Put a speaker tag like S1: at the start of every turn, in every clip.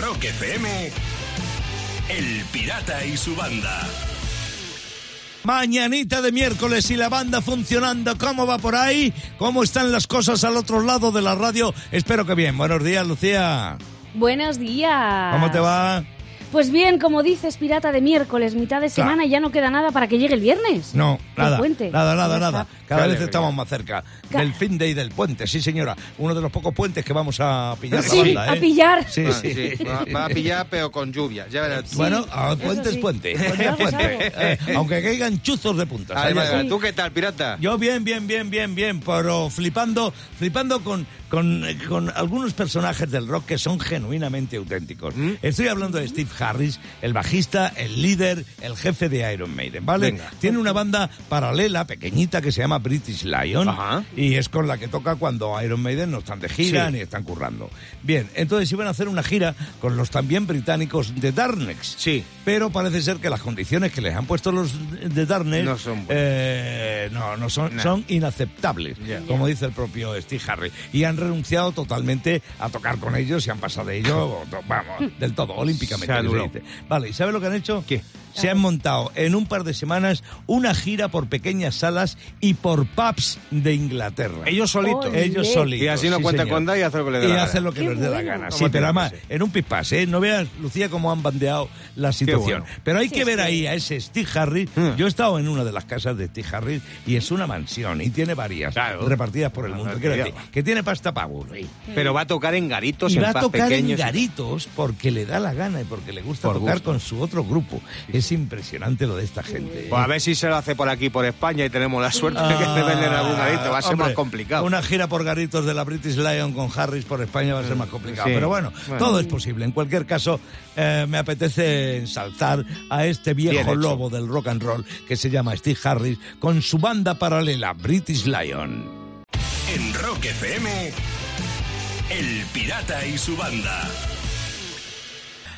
S1: Rock FM, El Pirata y su banda.
S2: Mañanita de miércoles y la banda funcionando. ¿Cómo va por ahí? ¿Cómo están las cosas al otro lado de la radio? Espero que bien. Buenos días, Lucía.
S3: Buenos días.
S2: ¿Cómo te va?
S3: Pues bien, como dices, pirata de miércoles, mitad de semana, y ya no queda nada para que llegue el viernes.
S2: No,
S3: El
S2: nada,
S3: puente.
S2: nada, nada, nada.
S3: está.
S2: Cada
S4: Qué
S2: vez
S4: alegría.
S2: estamos más cerca
S3: Ca-
S2: del fin de y del puente, sí señora. Uno de los pocos puentes que vamos a pillar
S3: Sí,
S2: la banda,
S3: a
S2: ¿eh?
S3: pillar.
S2: Sí,
S4: Ah,
S2: sí.
S4: sí, Va, va a pillar, pero con lluvia. Ya verás.
S2: Bueno, ah, puente es puente, puente es
S3: Algo es
S2: puente.
S3: algo.
S2: Eh, aunque caigan chuzos de está.
S4: ¿Tú qué tal, pirata?
S2: Yo bien, bien, bien, bien, bien, pero flipando, flipando con, con, con algunos personajes del rock que son genuinamente auténticos.
S4: ¿Mm?
S2: Estoy hablando de Steve Harris, el bajista, el líder, el jefe de Iron Maiden, ¿vale?
S4: Venga.
S2: Tiene una banda paralela, pequeñita, que se llama British Lion,
S4: Ajá.
S2: y es con la que toca cuando Iron Maiden no están de gira
S4: Sí.
S2: ni están currando. Bien, entonces iban a hacer una gira con los también británicos de Darknex.
S4: Sí.
S2: Pero parece ser que las condiciones que les han puesto los de Darknex
S4: No son
S2: eh, no, no son, son inaceptables, como dice el propio Steve Harris. Y han renunciado totalmente a tocar con ellos y han pasado de ello, vamos, del todo, olímpicamente.
S4: Anuló.
S2: Vale, ¿y sabe lo que han hecho?
S4: ¿Qué?
S2: Se han montado en un par de semanas una gira por pequeñas salas y por pubs de Inglaterra.
S4: Ellos solitos.
S2: Ellos solitos.
S4: Y así no
S2: sí,
S4: cuenta con y hace lo que le dé
S2: Y
S4: la gana.
S2: lo que
S3: Qué
S2: les dé la gana.
S4: ¿Cómo
S2: Sí, pero además, en un pipas, ¿eh? No veas, Lucía, cómo han bandeado la situación.
S4: bueno.
S2: Pero hay
S3: Sí,
S2: que ver ahí a ese Steve Harris.
S4: Mm.
S2: Yo he estado en una de las casas de Steve Harris y es una mansión y tiene varias
S4: Claro.
S2: repartidas por el
S4: Ah,
S2: mundo.
S4: no,
S2: que tiene pasta para aburrir.
S4: Pero va a tocar en garitos,
S2: Y
S4: en
S2: va a tocar en
S4: pequeños.
S2: garitos porque le da la gana y porque le gusta
S4: Por
S2: tocar
S4: gusto.
S2: con su otro grupo. Es impresionante lo de esta gente.
S4: Pues a ver si se lo hace por aquí, por España, y tenemos la suerte de que se venden algún garito. Va a ser
S2: Ah, Hombre,
S4: más complicado.
S2: Una gira por garitos de la British Lion con Harris por España va a ser más complicado.
S4: Sí.
S2: Pero bueno,
S4: Bueno.
S2: todo es posible. En cualquier caso, eh, me apetece ensalzar a este viejo lobo del rock and roll que se llama Steve Harris con su banda paralela British Lion.
S1: En Rock FM, El Pirata y su banda.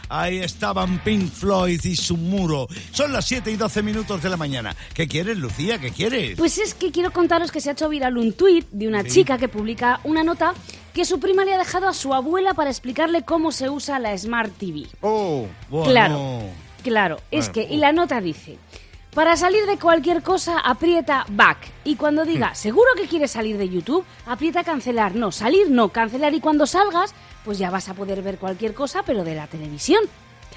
S2: Ahí estaban Pink Floyd y su muro. Son las 7 y 12 minutos de la mañana. ¿Qué quieres, Lucía? ¿Qué quieres?
S3: Pues es que quiero contaros que se ha hecho viral un tuit de una chica que publica una nota que su prima le ha dejado a su abuela para explicarle cómo se usa la Smart TV.
S4: Oh,
S2: Bueno.
S3: Claro, claro. Es que, y la nota dice, para salir de cualquier cosa, aprieta back. Y cuando diga, seguro que quieres salir de YouTube, aprieta cancelar. No, salir no, cancelar. Y cuando salgas, pues ya vas a poder ver cualquier cosa, pero de la televisión.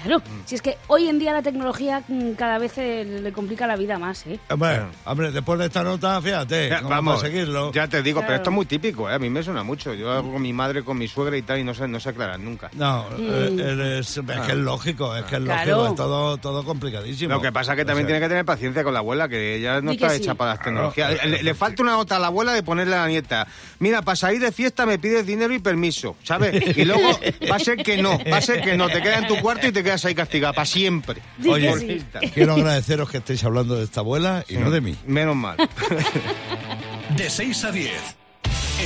S3: Claro, si es que hoy en día la tecnología mm, cada vez eh, le complica la vida más, ¿eh?
S2: Hombre, hombre, después de esta nota, fíjate,
S4: Ya,
S2: ¿cómo
S4: vamos,
S2: a seguirlo.
S4: ya te digo, pero esto es muy típico, ¿eh? a mí me suena mucho. Yo hago con mi madre, con mi suegra y tal, y no se, no se aclaran nunca.
S2: No,
S3: Mm.
S2: eh, eres- es que es lógico, es que es
S3: Claro.
S2: lógico, es todo, todo complicadísimo.
S4: Lo que pasa es que también
S2: O sea,
S4: tiene que tener paciencia con la abuela, que ella no está
S3: sí.
S4: hecha para las tecnologías.
S2: Claro.
S4: Le, le falta una nota a la abuela de ponerle a la nieta. Mira, para salir de fiesta me pides dinero y permiso, ¿sabes? Y luego va a ser que no, va a ser que no. Te quedas en tu cuarto y te quedas ahí castigada para siempre.
S2: Oye,
S3: sí.
S2: Quiero agradeceros que estéis hablando de esta abuela y no de mí.
S4: Menos mal.
S1: De 6 a 10.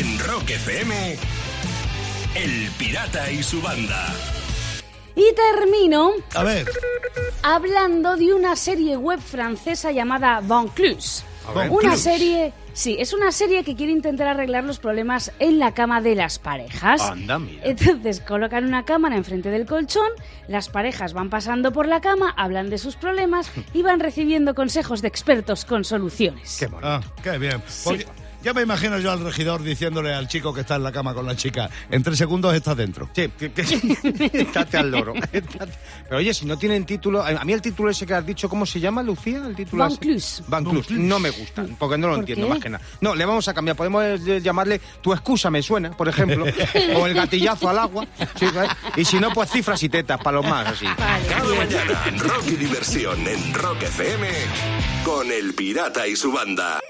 S1: En Rock FM, El Pirata y su banda.
S3: Y termino
S2: A ver,
S3: hablando de una serie web francesa llamada Vaucluse.
S4: ver.
S3: Una serie, sí, es una serie que quiere intentar arreglar los problemas en la cama de las parejas.
S4: Anda, mira.
S3: Entonces colocan una cámara enfrente del colchón, las parejas van pasando por la cama, hablan de sus problemas y van recibiendo consejos de expertos con soluciones.
S4: Qué bonito.
S2: ah, qué bien. Porque ya me imagino yo al regidor diciéndole al chico que está en la cama con la chica, en tres segundos estás dentro.
S4: Sí, que, que- estate al loro. estate- Pero oye, si no tienen título, a mí el título ese que has dicho, ¿cómo se llama, Lucía? El título ese?
S3: Vaucluse.
S4: Vaucluse. No me gusta, porque no lo
S3: ¿Por
S4: entiendo
S3: qué?
S4: más que nada. No, le vamos a cambiar. Podemos eh, llamarle Tu excusa me suena, por ejemplo, o el gatillazo al agua. Sí, ¿sabes? y si no, pues cifras y tetas para los más, así.
S3: Vale,
S1: Cada
S3: bien.
S1: mañana, rock y diversión en Rock FM con El Pirata y su banda.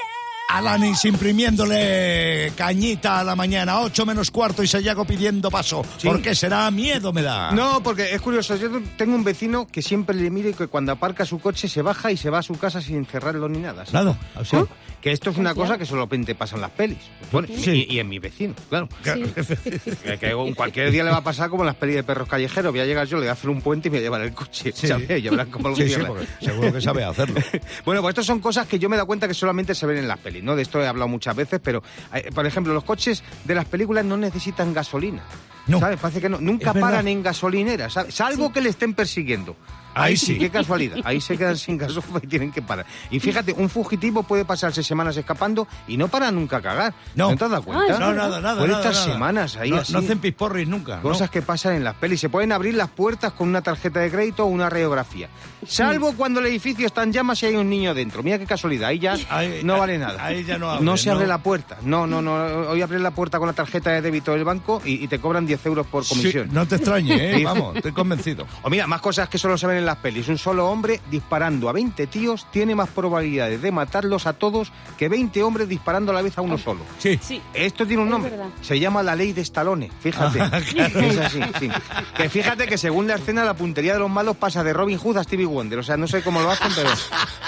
S2: Alanis imprimiéndole cañita a la mañana, 8 menos cuarto y Sayago pidiendo paso.
S4: Sí.
S2: ¿Por qué será? Miedo me da.
S4: No, porque es curioso. Yo tengo un vecino que siempre le mire y que cuando aparca su coche se baja y se va a su casa sin cerrarlo ni nada. ¿sí?
S2: Nada, así.
S4: ¿Ah? Que esto es una cosa que solamente pasa en las pelis. Bueno, y, y en mi vecino, claro. Que, cualquier día le va a pasar como en las pelis de perros callejeros. Voy a llegar yo, le voy a hacer un puente y me voy a llevar el coche. ¿sabes? Y cómo lo
S2: seguro que sabe hacerlo.
S4: Bueno, pues estas son cosas que yo me he dado cuenta que solamente se ven en las pelis, ¿no? De esto he hablado muchas veces, pero, eh, por ejemplo, los coches de las películas no necesitan gasolina.
S2: No.
S4: ¿Sabes? Parece que no. Nunca paran en gasolineras, ¿sabes? Salvo que le estén persiguiendo.
S2: Ahí sí.
S4: qué casualidad. Ahí se quedan sin gasofa y tienen que parar. Y fíjate, un fugitivo puede pasarse semanas escapando y no para nunca a cagar.
S2: No.
S4: te has dado cuenta?
S3: Ah,
S2: No, nada, nada.
S4: Puede
S2: nada,
S4: estar
S2: nada.
S4: semanas ahí
S2: no,
S4: así.
S2: No hacen pisporris nunca. ¿no?
S4: Cosas que pasan en las pelis. Se pueden abrir las puertas con una tarjeta de crédito o una radiografía. Salvo cuando el edificio está en llamas y hay un niño dentro. Mira qué casualidad. Ahí ya
S2: Ahí-
S4: no vale nada.
S2: ahí ya no abre,
S4: se abre
S2: ¿no?
S4: la puerta. No, no, no. Hoy abres la puerta con la tarjeta de débito del banco y, y te cobran 10 euros por
S2: Sí,
S4: comisión.
S2: no te extrañe, ¿eh? Vamos, estoy convencido.
S4: O mira, más cosas que solo se ven en las pelis. Un solo hombre disparando a 20 tíos tiene más probabilidades de matarlos a todos que 20 hombres disparando a la vez a uno solo.
S2: Sí.
S3: Sí.
S4: Esto tiene un nombre. Se llama la ley de Stallone. Fíjate. Es así, sí. Que fíjate que según la escena, la puntería de los malos pasa de Robin Hood a Stevie Wonder. O sea, no sé cómo lo hacen, pero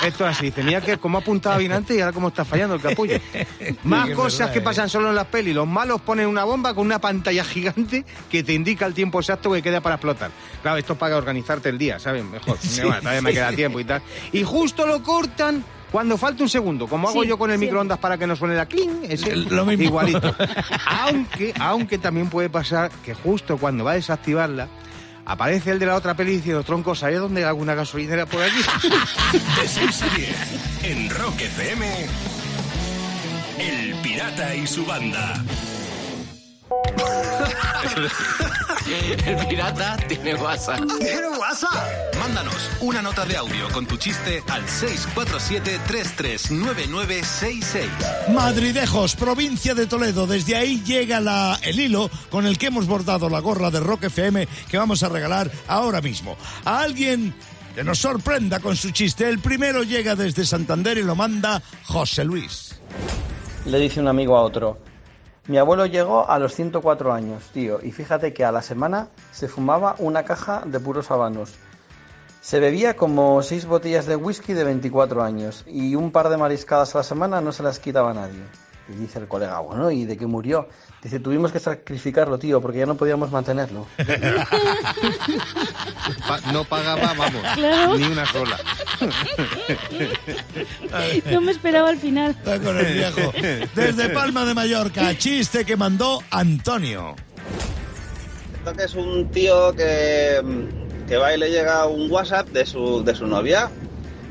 S4: esto es así. Dice, mira que cómo apuntaba bien antes y ahora cómo está fallando el capullo. Más
S2: Sí,
S4: cosas
S2: verdad,
S4: que
S2: ¿eh?
S4: pasan solo en las pelis. Los malos ponen una bomba con una pantalla gigante que te indica el tiempo exacto que queda para explotar. Claro, esto es para organizarte el día, ¿sabes? Mejor. Bueno, todavía me queda tiempo y tal. Y justo lo cortan cuando falta un segundo, como hago
S3: Sí,
S4: yo con el
S3: sí.
S4: microondas para que no suene la cling, ese,
S2: Lo mismo.
S4: igualito. aunque, aunque también puede pasar que justo cuando va a desactivarla, aparece el de la otra peli diciendo, tronco, ¿sabes dónde hay alguna gasolinera por aquí?
S1: De 6 a 10 en Rock FM. El Pirata y su banda.
S5: El pirata tiene WhatsApp.
S1: ¿Tiene WhatsApp? Mándanos una nota de audio con tu chiste al 647-339966.
S2: Madridejos, provincia de Toledo. Desde ahí llega la, el hilo con el que hemos bordado la gorra de Rock FM que vamos a regalar ahora mismo. A alguien que nos sorprenda con su chiste. El primero llega desde Santander y lo manda José Luis.
S6: Le dice un amigo a otro, mi abuelo llegó a los 104 años, tío, y fíjate que a la semana se fumaba una caja de puros habanos. Se bebía como seis botellas de whisky de 24 años y un par de mariscadas a la semana no se las quitaba nadie. Y dice el colega, bueno, ¿y de qué murió? Dice, tuvimos que sacrificarlo, tío, porque ya no podíamos mantenerlo.
S4: No pagaba, vamos,
S3: Claro.
S4: ni una sola.
S3: No me esperaba al final.
S2: Está con el viejo. Desde Palma de Mallorca, chiste que mandó Antonio.
S7: Esto que es un tío que, que va y le llega un WhatsApp de su, de su novia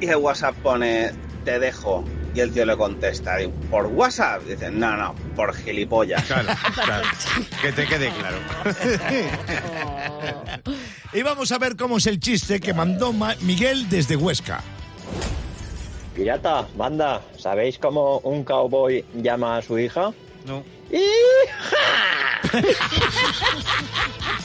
S7: y el WhatsApp pone te dejo y el tío le contesta por WhatsApp dice no no por gilipollas
S4: Claro, claro. Que te quede claro.
S2: Y vamos a ver cómo es el chiste que mandó Ma- Miguel desde Huesca.
S8: Pirata, banda, ¿sabéis cómo un cowboy llama a su hija?
S4: No.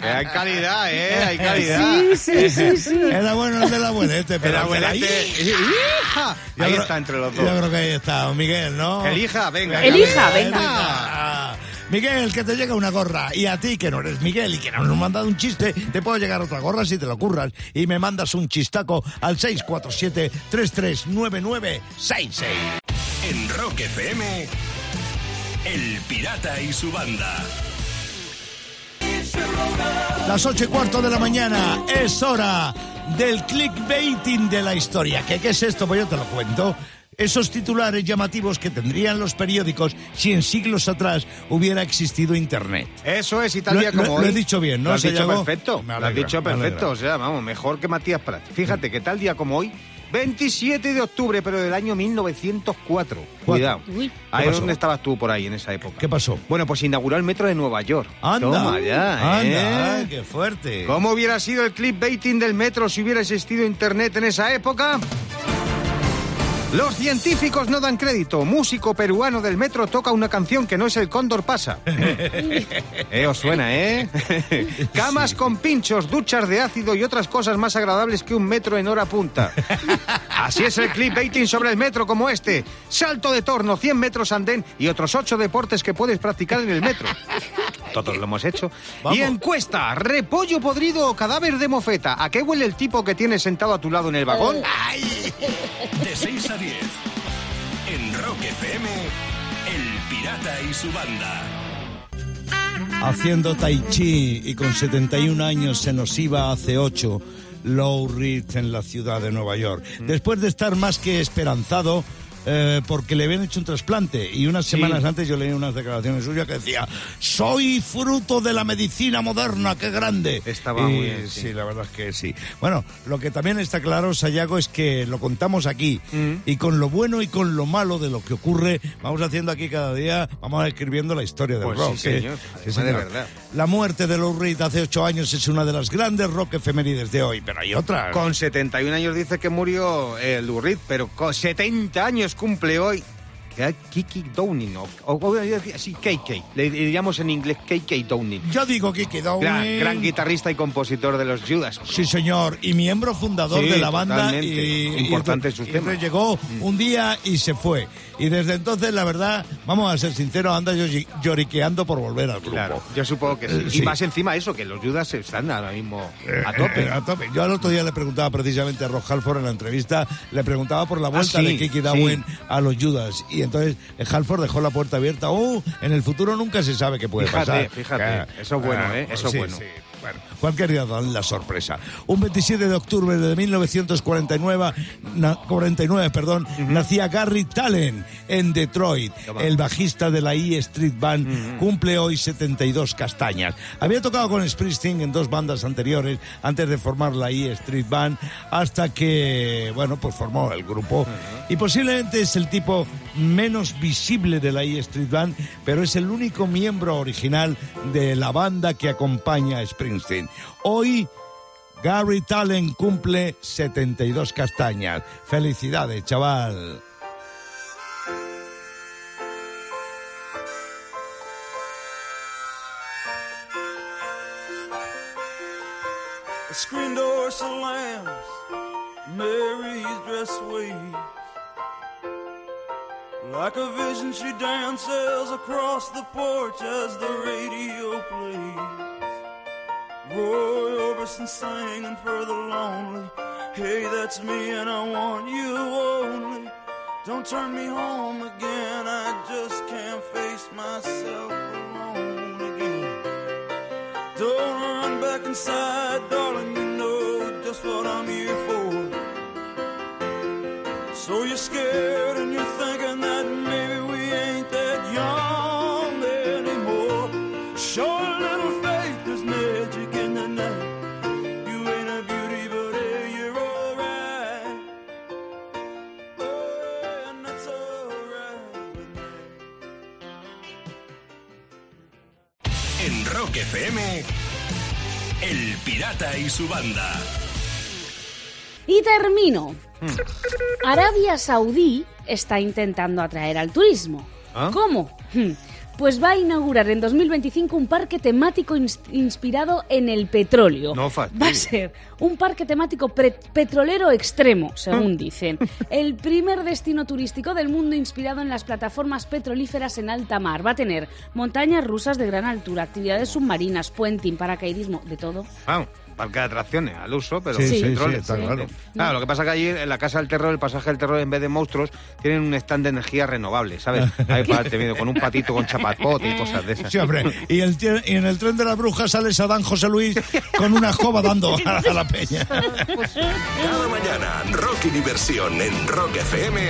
S4: Hay calidad, ¿eh? Hay calidad.
S3: Sí, sí, sí, sí.
S2: Era bueno el del abuelete, pero
S4: El abuelete.
S2: ahí-
S4: ¡Hija!
S2: Yo
S4: Ahí
S2: creo-
S4: está entre los
S2: Yo
S4: dos.
S2: creo que ahí está, Miguel, ¿no?
S4: Elija, venga.
S3: Elija, venga.
S2: Ah, Miguel, que te llega una gorra. Y a ti, que no eres Miguel y que no nos mandado un chiste, te puedo llegar otra gorra si te lo curras. Y me mandas un chistaco al 647-339966.
S1: En Rock FM. El Pirata y su banda.
S2: Las ocho y cuarto de la mañana es hora del clickbaiting de la historia. ¿Qué, qué es esto? Pues yo te lo cuento. Esos titulares llamativos que tendrían los periódicos si en siglos atrás hubiera existido Internet.
S4: Eso es, y tal
S2: Lo-
S4: día como
S2: lo-
S4: hoy.
S2: lo he dicho bien, ¿no,
S4: Lo has dicho perfecto.
S2: Me
S4: Lo has dicho perfecto. O sea, vamos, mejor que Matías Prat. Fíjate que tal día como hoy, 27 de octubre, pero del año 1904. Cuidado.
S3: Uy.
S4: Ahí
S2: ¿Qué
S4: es donde estabas tú por ahí en esa época.
S2: ¿Qué pasó?
S4: Bueno, pues inauguró el metro de Nueva York.
S2: Anda,
S4: Toma ya,
S2: anda,
S4: ¿eh?
S2: qué fuerte.
S4: ¿Cómo hubiera sido el clickbaiting del metro si hubiera existido internet en esa época? Los científicos no dan crédito. Músico peruano del metro toca una canción que no es el cóndor pasa. eh, os suena, ¿eh? Camas con pinchos, duchas de ácido y otras cosas más agradables que un metro en hora punta. Así es el clickbaiting sobre el metro como este. Salto de torno, 100 metros andén y otros 8 deportes que puedes practicar en el metro. Todos lo hemos hecho.
S2: Vamos.
S4: Y encuesta, repollo podrido o cadáver de mofeta. ¿A qué huele el tipo que tienes sentado a tu lado en el vagón?
S1: De 6 a 10. En Rock FM. El Pirata y su banda.
S2: Haciendo tai chi y con 71 años se nos iba hace 8 Low Ridge en la ciudad de Nueva York.
S4: Mm.
S2: Después de estar más que esperanzado eh, porque le habían hecho un trasplante y unas semanas antes yo leí unas declaraciones suyas que decía soy fruto de la medicina moderna, qué grande.
S4: Estaba
S2: Y
S4: muy bien, sí.
S2: sí, la verdad es que sí. Bueno, lo que también está claro, Sayago, es que lo contamos aquí
S4: Mm.
S2: y con lo bueno y con lo malo de lo que ocurre, vamos haciendo aquí cada día, vamos escribiendo la historia del
S4: Pues
S2: rock.
S4: sí,
S2: ¿eh?
S4: señor. De verdad.
S2: La muerte de Lou Reed hace ocho años es una de las grandes rock efemérides de hoy, pero hay otra.
S4: Con 71 años dice que murió el Lou Reed, pero con 70 años cumple hoy Kiki Downing, o, o, o- sí, KK, le diríamos en inglés KK Downing.
S2: Yo digo Kiki Downing.
S4: Gran, gran guitarrista y compositor de los Judas.
S2: Sí, señor, y miembro fundador
S4: Sí,
S2: de la banda. Y,
S4: Importante
S2: y-
S4: sus
S2: y
S4: temas. Mm.
S2: Llegó un día y se fue. Y desde entonces, la verdad, vamos a ser sinceros, anda llori- lloriqueando por volver al grupo.
S4: Claro, yo supongo que sí.
S2: Eh,
S4: Y más encima eso, que los Judas están ahora mismo a
S2: Eh,
S4: tope.
S2: eh, a tope. Yo al otro día le preguntaba precisamente a Ross Halford en la entrevista, le preguntaba por la vuelta
S4: Ah,
S2: de Kiki. Darwin a los Judas. Y entonces eh, Halford dejó la puerta abierta. Oh, en el futuro nunca se sabe qué puede
S4: Fíjate,
S2: pasar.
S4: fíjate.
S2: Que-
S4: Eso es bueno,
S2: ah,
S4: ¿eh? Eso es
S2: sí,
S4: bueno.
S2: sí. Bueno, cualquier día dan la sorpresa. Un 27 de octubre de 1949, na- 49, perdón, nacía Gary Talen en Detroit. El bajista de la E Street Band cumple hoy 72 castañas. Había tocado con Springsteen en dos bandas anteriores antes de formar la E Street Band hasta que, bueno, pues formó el grupo. Y posiblemente es el tipo menos visible de la E Street Band, pero es el único miembro original de la banda que acompaña a Springsteen. Hoy Gary Talen cumple 72 castañas. Felicidades, chaval.
S9: Screen door slams, Mary's dress waves. Like a vision, she dances across the porch as the radio plays. Roy Orbison singing for the lonely. Hey, that's me, and I want you only. Don't turn me home again, I just can't face myself alone again. Don't run back inside, darling. You know just what I'm here for. So you're scared and
S1: En Rock FM, El Pirata y su banda.
S3: Y termino. Arabia Saudí está intentando atraer al turismo.
S4: ¿Ah?
S3: ¿Cómo? Hmm. Pues va a inaugurar en 2025 un parque temático ins- inspirado en el petróleo.
S4: No
S3: va a ser un parque temático petrolero extremo,
S4: Ah.
S3: según dicen. El primer destino turístico del mundo inspirado en las plataformas petrolíferas en alta mar. Va a tener montañas rusas de gran altura, actividades submarinas, puenting, paracaidismo, de todo.
S4: Vamos, parque de atracciones al uso, pero
S2: Sí, sí, está claro.
S4: Claro, lo que pasa que allí en la Casa del Terror, el pasaje del terror, en vez de monstruos, tienen un stand de energía renovable, ¿sabes? Ahí para viene con un patito con chapacote y cosas de esas.
S2: Sí, hombre. Y, el y en el tren de las brujas sale Sadán José Luis con una escoba dando a, a la peña.
S1: Cada mañana, rock y diversión en Rock FM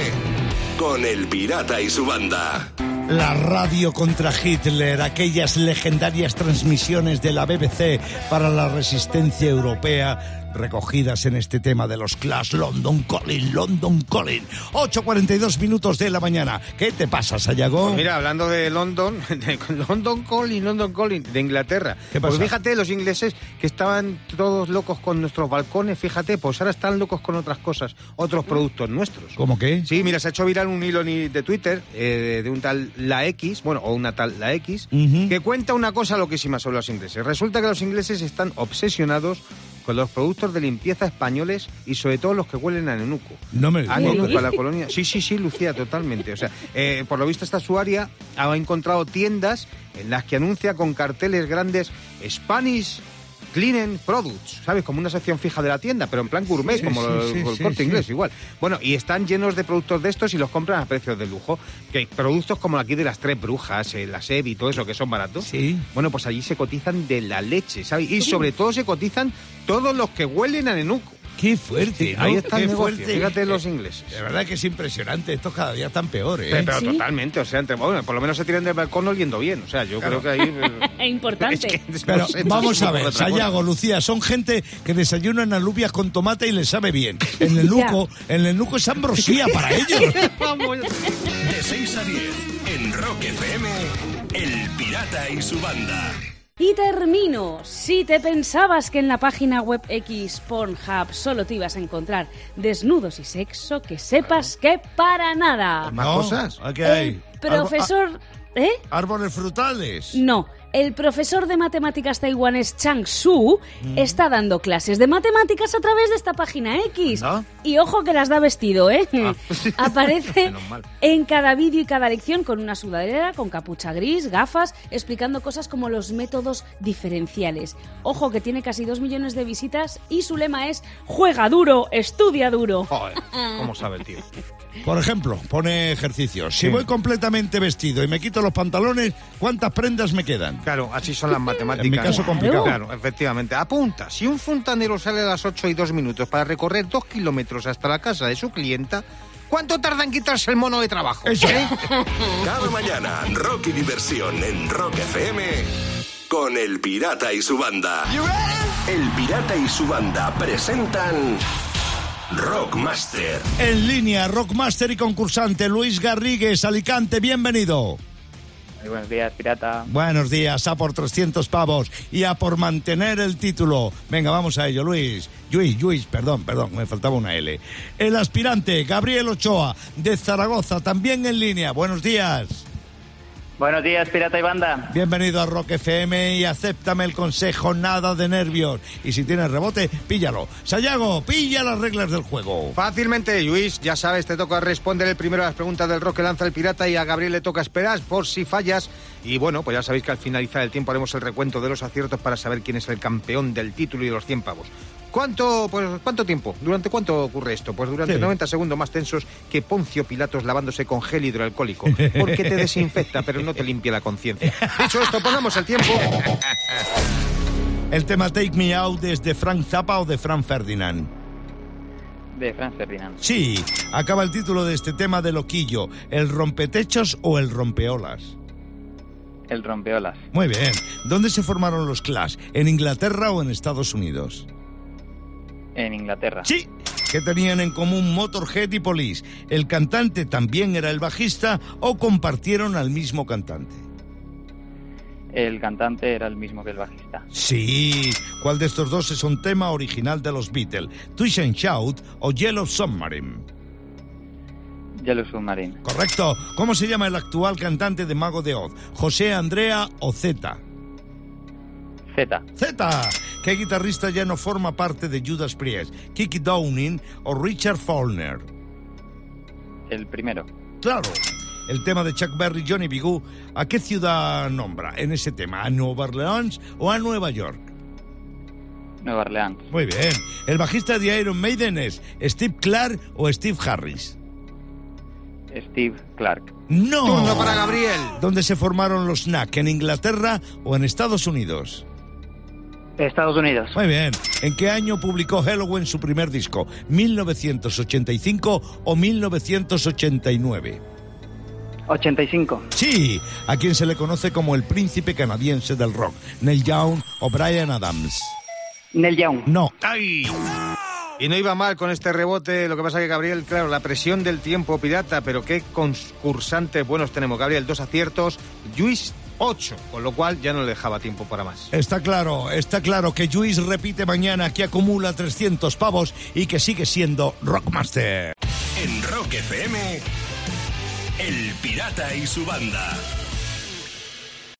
S1: con El Pirata y su banda.
S2: La radio contra Hitler, aquellas legendarias transmisiones de la BBC para la resistencia europea recogidas en este tema de los Clash London Calling, London Calling. 8.42 minutos de la mañana. ¿Qué te pasa, Sayago?
S4: Pues mira, hablando de London, de London Calling, London Calling, de Inglaterra.
S2: ¿Qué pasa?
S4: Pues fíjate, los ingleses que estaban todos locos con nuestros balcones, fíjate, pues ahora están locos con otras cosas, otros productos nuestros.
S2: ¿Cómo qué?
S4: Sí, mira, se ha hecho viral un hilo de Twitter eh, de un tal La X, bueno, o una tal La X, que cuenta una cosa loquísima sobre los ingleses. Resulta que los ingleses están obsesionados con los productos de limpieza españoles y sobre todo los que huelen a nenuco.
S2: No me
S4: A
S2: digas.
S4: nenuco, a la colonia. Sí, sí, sí, Lucía, totalmente. O sea, eh, por lo visto esta usuaria ha encontrado tiendas en las que anuncia con carteles grandes Spanish Cleaning Products, ¿sabes? Como una sección fija de la tienda, pero en plan gourmet,
S2: Sí,
S4: como
S2: sí,
S4: lo-
S2: sí,
S4: el corte inglés, igual. Bueno, y están llenos de productos de estos y los compran a precios de lujo. Que hay productos como aquí de las tres brujas, eh, la SEB y todo eso, que son baratos.
S2: Sí.
S4: Bueno, pues allí se cotizan de la leche, ¿sabes? Y sobre todo se cotizan todos los que huelen a nenuco.
S2: Qué fuerte, ¿no?
S4: Ahí está
S2: Qué
S4: el negocio,
S2: fuerte.
S4: fíjate los ingleses.
S2: De verdad que es impresionante. Estos cada día están peores. ¿eh?
S4: Pero, pero totalmente, o sea, entre- bueno, por lo menos se tiran del balcón oliendo bien. O sea, yo
S2: Claro.
S4: creo que ahí. eh,
S3: Importante.
S2: Pero
S4: no
S2: vamos a ver. Sayago, Lucía, son gente que desayunan alubias con tomate y les sabe bien. En el nuco, en el nuco es ambrosía para ellos.
S1: De 6 a 10 en Rock FM, El Pirata y su banda.
S3: Y termino. Si te pensabas que en la página web X Pornhub solo te ibas a encontrar desnudos y sexo, que sepas que para nada.
S4: Más
S2: No,
S4: cosas.
S2: ¿a qué hay?
S3: El profesor... ¿Eh?
S2: Árboles frutales.
S3: No, el profesor de matemáticas taiwanés Chang Su está dando clases de matemáticas a través de esta página X.
S4: ¿No?
S3: Y ojo que las da vestido, ¿eh? Aparece
S4: Menos mal.
S3: en cada vídeo y cada lección con una sudadera, con capucha gris, gafas, explicando cosas como los métodos diferenciales. Ojo que tiene casi dos millones de visitas y su lema es juega duro, estudia duro.
S4: Joder, ¿cómo sabe el tío?
S2: Por ejemplo, pone ejercicios. Si
S4: Sí.
S2: voy completamente vestido y me quito los pantalones, ¿cuántas prendas me quedan?
S4: Claro, así son las matemáticas.
S2: En mi caso, complicado.
S4: Claro, efectivamente. Apunta, si un fontanero sale a las 8 y 2 minutos para recorrer 2 kilómetros hasta la casa de su clienta, ¿cuánto tarda en quitarse el mono de trabajo?
S2: Eso.
S4: ¿Eh?
S1: Cada mañana, rock y diversión en Rock FM con El Pirata y su banda. El Pirata y su banda presentan Rockmaster.
S2: En línea, Rockmaster y concursante Luis Garrigues, Alicante, bienvenido.
S10: Muy buenos días, pirata.
S2: Buenos días, a por 300 pavos y a por mantener el título. Venga, vamos a ello, Luis. Luis, Luis, perdón, perdón, me faltaba una L. El aspirante Gabriel Ochoa, de Zaragoza, también en línea. Buenos días.
S10: Buenos días, pirata y banda.
S2: Bienvenido a Rock FM y acéptame el consejo, nada de nervios. Y si tienes rebote, píllalo. Sayago, pilla las reglas del juego.
S4: Fácilmente, Luis, ya sabes, te toca responder el primero a las preguntas del rock que lanza el pirata y a Gabriel le toca esperar por si fallas. Y bueno, pues ya sabéis que al finalizar el tiempo haremos el recuento de los aciertos para saber quién es el campeón del título y de los 100 pavos. ¿Cuánto, pues, ¿Cuánto tiempo? ¿Durante cuánto ocurre esto? Pues durante
S2: Sí.
S4: 90 segundos más tensos que Poncio Pilatos lavándose con gel hidroalcohólico. Porque te desinfecta, pero no te limpia la conciencia. Dicho esto, pongamos el tiempo.
S2: El tema Take Me Out es de Frank Zappa o de Frank Ferdinand.
S10: De Franz Ferdinand.
S2: Sí, acaba el título de este tema de Loquillo, el rompetechos o el rompeolas.
S10: El rompeolas.
S2: Muy bien. ¿Dónde se formaron los Clash? ¿En Inglaterra o en Estados Unidos?
S10: En Inglaterra.
S2: Sí. ¿Qué tenían en común Motorhead y Police? ¿El cantante también era el bajista o compartieron al mismo cantante?
S10: El cantante era el mismo que el bajista.
S2: Sí. ¿Cuál de estos dos es un tema original de los Beatles? Twist and Shout o Yellow Submarine?
S10: Yellow Submarine.
S2: Correcto. ¿Cómo se llama el actual cantante de Mago de Oz? ¿José Andrea o Z?
S10: Z.
S2: Z. ¿Qué guitarrista ya no forma parte de Judas Priest? ¿Kiki Downing o Richard Faulkner?
S10: El primero.
S2: Claro. El tema de Chuck Berry, Johnny B. Good, ¿a qué ciudad nombra en ese tema? ¿A Nueva Orleans o a Nueva York?
S10: Nueva Orleans.
S2: Muy bien. ¿El bajista de Iron Maiden es Steve Clark o Steve Harris?
S10: Steve Clark.
S2: ¡No!
S4: Turno para Gabriel.
S2: ¿Dónde se formaron los Knack? ¿En Inglaterra o en Estados Unidos?
S10: Estados Unidos.
S2: Muy bien. ¿En qué año publicó Halloween su primer disco? ¿1985 o 1989?
S10: 85.
S2: Sí. ¿A quién se le conoce como el príncipe canadiense del rock? ¿Neil Young o Brian Adams?
S10: Neil Young.
S2: No.
S4: ¡Ay! Y no iba mal con este rebote, lo que pasa que Gabriel, claro, la presión del tiempo pirata, pero qué concursantes buenos tenemos. Gabriel, dos aciertos, Luis, ocho, con lo cual ya no le dejaba tiempo para más.
S2: Está claro, está claro que Luis repite mañana que acumula 300 pavos y que sigue siendo Rockmaster.
S1: En Rock FM, El Pirata y su banda.